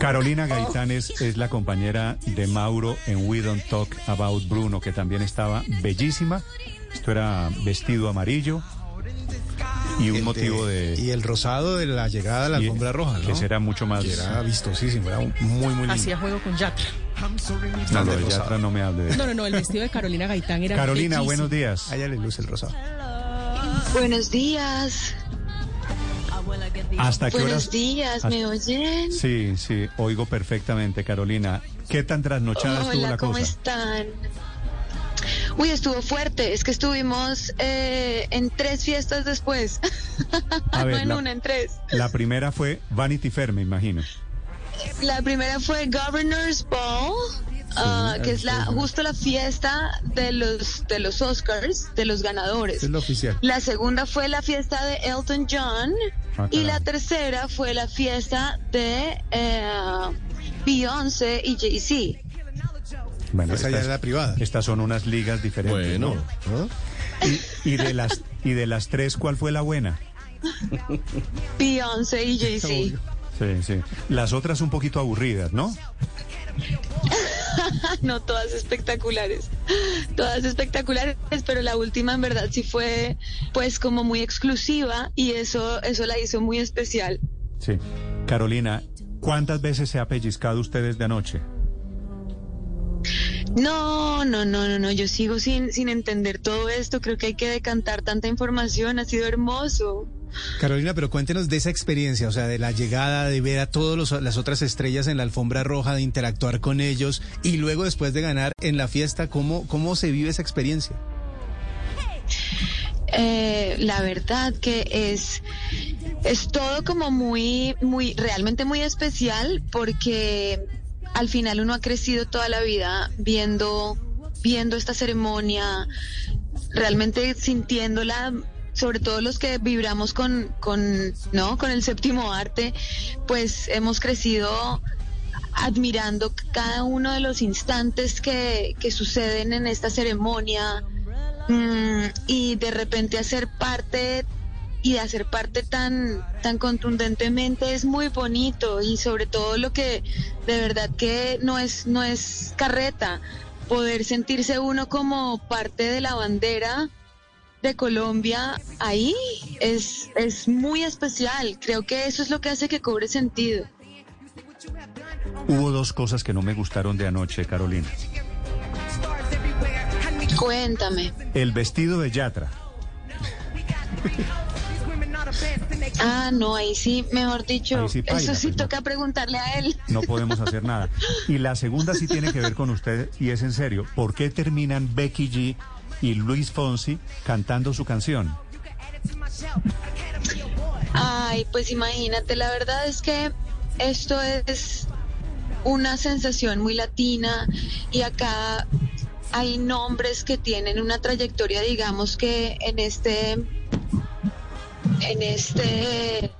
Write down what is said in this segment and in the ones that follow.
Carolina Gaitán es, es la compañera de Mauro en We Don't Talk About Bruno, que también estaba bellísima. Esto era vestido amarillo y un El motivo de... Y el rosado de la llegada a la alfombra roja, ¿no? Que será mucho más... Que era vistosísimo, era muy, muy lindo. Hacía juego con Yatra. No, lo de de rosado. Yatra no me hable de No, no, no, el vestido de Carolina Gaitán era Carolina, bellísimo. buenos días. A ella le luce el rosado. Buenos días. ¿Hasta qué horas? Buenos días, ¿me oyen? Sí, sí, oigo perfectamente, Carolina. ¿Qué tan trasnochada estuvo Hola, la ¿cómo cosa? están? Uy, estuvo fuerte. Es que estuvimos eh, en tres fiestas después. A ver, no en la- una, en tres. La primera fue Vanity Fair, me imagino. La primera fue Governor's Ball, ah, que es la justo la fiesta de los de los Oscars, de los ganadores. Es lo oficial. La segunda fue la fiesta de Elton John Ah, y la tercera fue la fiesta de eh, Beyoncé y Jay-Z. Bueno, Esa ya estas, es la privada. estas son unas ligas diferentes. Bueno, ¿no? ¿no? Y, y de las y de las tres, ¿cuál fue la buena? Beyoncé y Jay-Z. Sí, sí. Las otras un poquito aburridas, ¿no? No, todas espectaculares. Todas espectaculares, pero la última en verdad sí fue pues como muy exclusiva y eso eso la hizo muy especial. Sí. Carolina, ¿cuántas veces se ha pellizcado usted desde anoche? No, no, no, no, no, yo sigo sin sin entender todo esto, creo que hay que decantar tanta información, ha sido hermoso. Carolina, pero cuéntenos de esa experiencia, o sea, de la llegada, de ver a todas las otras estrellas en la alfombra roja, de interactuar con ellos y luego después de ganar en la fiesta, ¿cómo, cómo se vive esa experiencia? Eh, la verdad que es es todo como muy muy realmente muy especial porque al final uno ha crecido toda la vida viendo viendo esta ceremonia realmente sintiéndola sobre todo los que vibramos con con no con el séptimo arte pues hemos crecido admirando cada uno de los instantes que, que suceden en esta ceremonia Mm, y de repente hacer parte y de hacer parte tan tan contundentemente es muy bonito y sobre todo lo que de verdad que no es no es carreta poder sentirse uno como parte de la bandera de Colombia ahí es es muy especial creo que eso es lo que hace que cobre sentido Hubo dos cosas que no me gustaron de anoche, Carolina. cuéntame El vestido de Yatra. ah no ahí sí mejor dicho Ahí sí paila, eso sí pues, no. toca preguntarle a él No podemos hacer nada. Y la segunda sí tiene que ver con usted y es en serio. ¿Por qué terminan Becky G y Luis Fonsi cantando su canción? Ay, pues imagínate, la verdad es que esto es una sensación muy latina y acá hay nombres que tienen una trayectoria, digamos que en este en este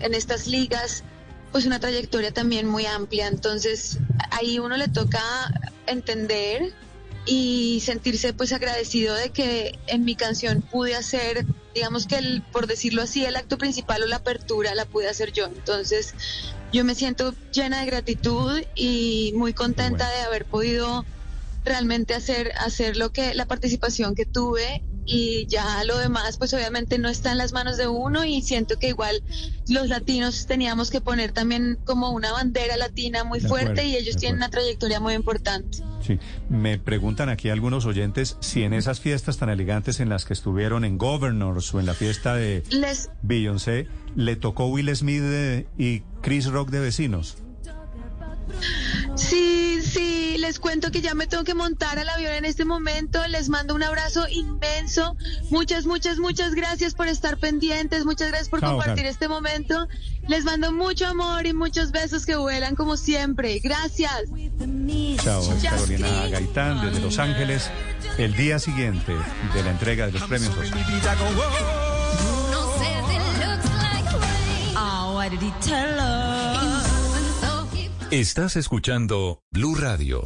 en estas ligas pues una trayectoria también muy amplia, entonces ahí uno le toca entender y sentirse pues agradecido de que en mi canción pude hacer, digamos que el, por decirlo así, el acto principal o la apertura la pude hacer yo. Entonces yo me siento llena de gratitud y muy contenta Bueno. de haber podido realmente hacer, hacer lo que, la participación que tuve y ya lo demás pues obviamente no está en las manos de uno y siento que igual los latinos teníamos que poner también como una bandera latina muy De fuerte acuerdo, y ellos tienen una trayectoria muy importante. Sí, me preguntan aquí algunos oyentes si en esas fiestas tan elegantes en las que estuvieron en Governors o en la fiesta de Les Beyoncé, le tocó Will Smith de- y Chris Rock de vecinos. Sí, les cuento que ya me tengo que montar al avión en este momento. Les mando un abrazo inmenso. Muchas, muchas, muchas gracias por estar pendientes. Muchas gracias por Chao, compartir este momento. Les mando mucho amor y muchos besos que vuelan como siempre. Gracias. Chao, Carolina Gaitán desde Los Ángeles. El día siguiente de la entrega de los premios Oscar. Oh, what did he tell her? Estás escuchando Blue Radio.